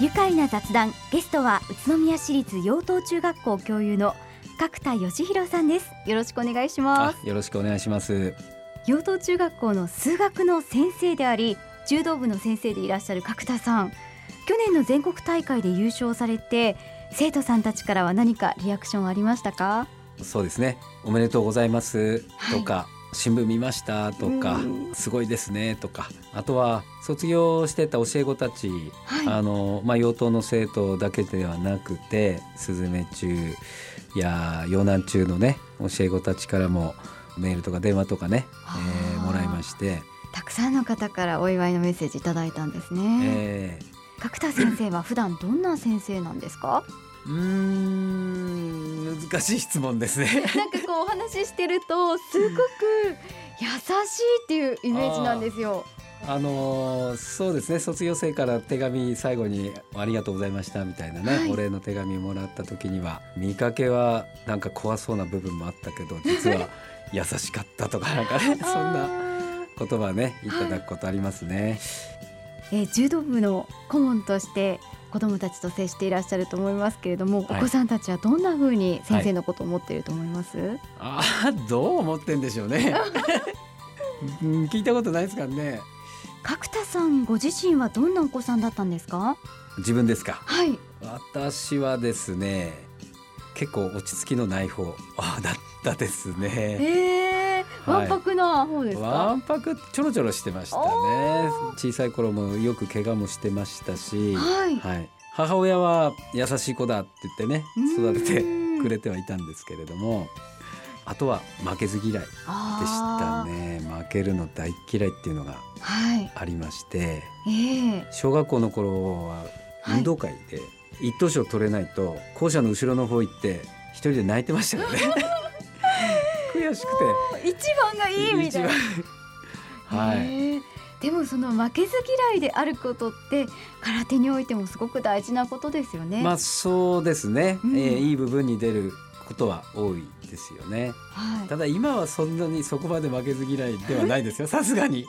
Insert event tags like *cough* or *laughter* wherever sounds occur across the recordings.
愉快な雑談ゲストは宇都宮市立養東中学校教諭の角田義弘さんです。よろしくお願いします。よろしくお願いします。養東中学校の数学の先生であり柔道部の先生でいらっしゃる角田さん。去年の全国大会で優勝されて生徒さんたちからは何かリアクションありましたか？そうですね。おめでとうございますとか、はい新聞見ましたとか、すごいですねとかあとは卒業してた教え子たち、はい、あのまあ、幼等の生徒だけではなくてスズメ中や洋南中のね教え子たちからもメールとか電話とかね、えー、もらいまして。たくさんの方からお祝いのメッセージいただいたんですね。えー、角田先生は普段どんな先生なんですか？うん難しい質問ですね。*laughs* なんかこうお話ししてるとすごく優しいっていうイメージなんですよ。あのー、そうですね。卒業生から手紙最後に「ありがとうございました」みたいなね、はい、お礼の手紙をもらった時には見かけはなんか怖そうな部分もあったけど実は *laughs* 優しかったとかなんかねそんな言葉ねいただくことありますね。えー、柔道部の顧問として子どもたちと接していらっしゃると思いますけれども、はい、お子さんたちはどんなふうに先生のことを思っていると思います、はい、ああどう思ってんでしょうね。*laughs* 聞いたことないですからね。角田さんご自身はどんなお子さんだったんですか？自分ですか？はい。私はですね結構落ち着きのない方だったですね。えー、わんぱくな方ですか、わんぱくちょろちょろしてましたね。小さい頃もよく怪我もしてましたし、はい、はい、母親は優しい子だって言ってね育ててくれてはいたんですけれどもあとは負けず嫌いでしたね。負けるの大嫌いっていうのがありまして、はいえ。ー、小学校の頃は運動会で一等賞取れないと校舎の後ろの方行って一人で泣いてましたよね *laughs* 悔しくて。一番がいいみたいな。はい、でもその負けず嫌いであることって空手においてもすごく大事なことですよね。まあそうですね、うん、えー、いい部分に出ることは多いですよね、はい、ただ今はそんなにそこまで負けず嫌いではないですよ。*laughs* さすがに。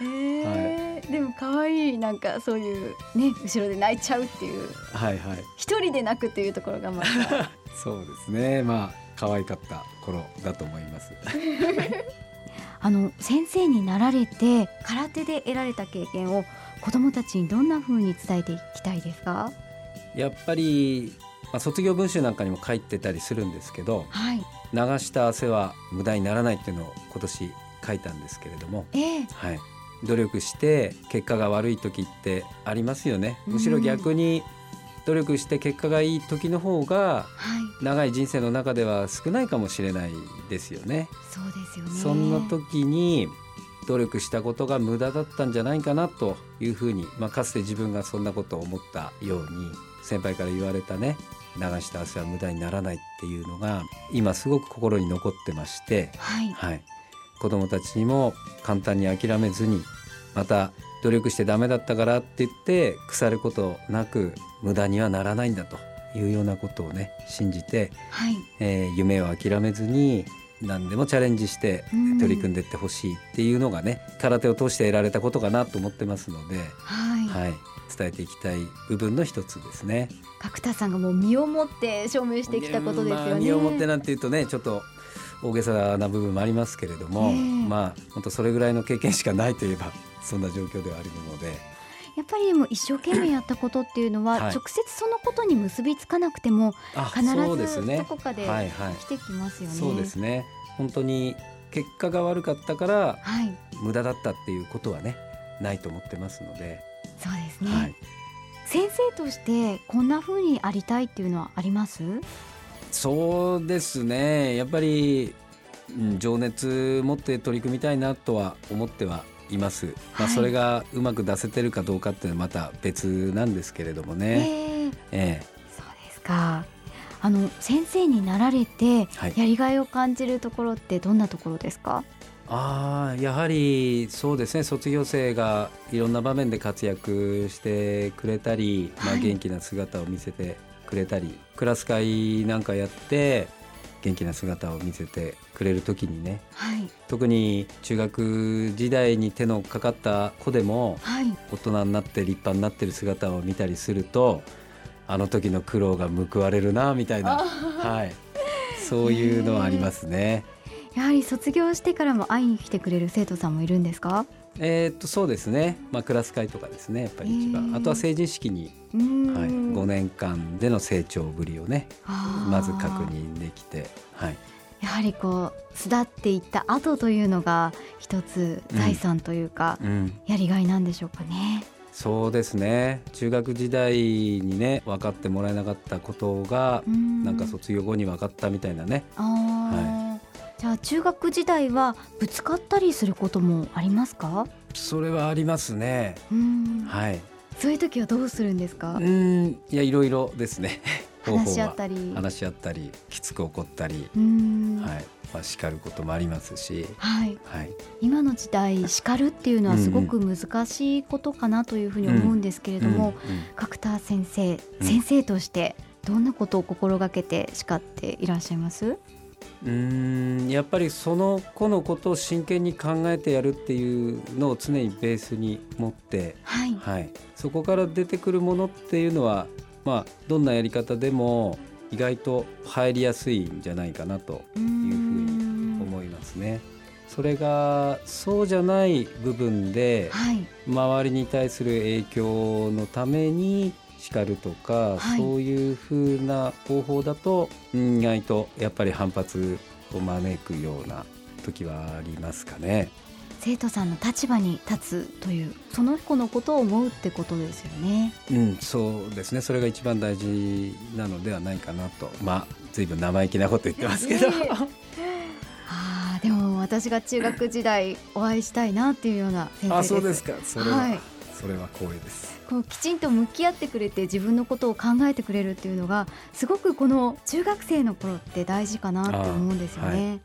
えー、はい、でも可愛いなんかそういうね後ろで泣いちゃうっていう。はいはい。一人で泣くっていうところがまた。*laughs* そうですね。まあ可愛かった頃だと思います。*laughs* あの先生になられて空手で得られた経験を子どもたちにどんな風に伝えていきたいですか？やっぱりまあ、卒業文集なんかにも書いてたりするんですけど、はい、流した汗は無駄にならないっていうのを今年書いたんですけれども、えー、はい、努力して結果が悪い時ってありますよね。むしろ逆に努力して結果がいい時の方が長い人生の中では少ないかもしれないですよね。そうですよね。そんな時に努力したことが無駄だったんじゃないかなというふうに、まあ、かつて自分がそんなことを思ったように先輩から言われたね流した汗は無駄にならないっていうのが今すごく心に残ってまして、はい、はい、子どもたちにも簡単に諦めずにまた努力してダメだったからって言って腐ることなく無駄にはならないんだというようなことをね信じて、はい、えー、夢を諦めずに何でもチャレンジして取り組んでいってほしいっていうのがね、空手を通して得られたことかなと思ってますので、はい、はい、伝えていきたい部分の一つですね。角田さんがもう身をもって証明してきたことですよね。まあ、身をもってなんていうとねちょっと大げさな部分もありますけれども、まあ本当それぐらいの経験しかないといえばそんな状況ではあるので。やっぱりでも一生懸命やったことっていうのは、直接そのことに結びつかなくても必ずどこかで来てきますよね。そうですね。本当に結果が悪かったから、無駄だったっていうことはねないと思ってますので。そうですね、はい、先生としてこんな風にありたいっていうのはあります？そうですね。やっぱり、うん、情熱持って取り組みたいなとは思ってはいます、はい、まあ、それがうまく出せてるかどうかっていうのはまた別なんですけれどもね、そうですか。あの先生になられてやりがいを感じるところってどんなところですか、はいあやはりそうですね。卒業生がいろんな場面で活躍してくれたり、まあ、元気な姿を見せてくれたり、クラス会なんかやって元気な姿を見せてくれる時にねはい。特に中学時代に手のかかった子でもはい。大人になって立派になってる姿を見たりするとあの時の苦労が報われるなみたいな、はい、そういうのはありますね。やはり卒業してからも会いに来てくれる生徒さんもいるんですか？えーっとそうですね、まあ、クラス会とかですね。やっぱり一番、あとは成人式に、はい、5年間での成長ぶりをねまず確認できて、はい、やはりこう巣立っていった後というのが一つ財産というか、うん、やりがいなんでしょうかね。そうですね。中学時代にね分かってもらえなかったことがん。なんか卒業後に分かったみたいなね。あーじゃあ中学時代はぶつかったりすることもありますか？それはありますね。はい。そういう時はどうするんですか？う？ん。いやいろいろですね。*laughs* 話し合ったり。話し合ったりきつく怒ったり、はい。まあ、叱ることもありますし、はい、はい、今の時代叱るっていうのはすごく難しいことかなというふうに思うんですけれども、角田先生、うん。先生としてどんなことを心がけて叱っていらっしゃいます？うーんやっぱりその子のことを真剣に考えてやるっていうのを常にベースに持って、はい、はい、そこから出てくるものっていうのは、まあ、どんなやり方でも意外と入りやすいんじゃないかなというふうんに思いますね。それがそうじゃない部分ではい、周りに対する影響のために叱るとか、はいそういう風な方法だとうん意外とやっぱり反発を招くような時はありますかね。生徒さんの立場に立つというその子のことを思うってことですよね。うん、そうですね。それが一番大事なのではないかなと。まあ、随分生意気なこと言ってますけど。ああでも私が中学時代お会いしたいなっていうような先生です。あ、そうですか。それは、はいそれは光栄です。こうきちんと向き合ってくれて自分のことを考えてくれるっていうのがすごくこの中学生の頃って大事かなって思うんですよね。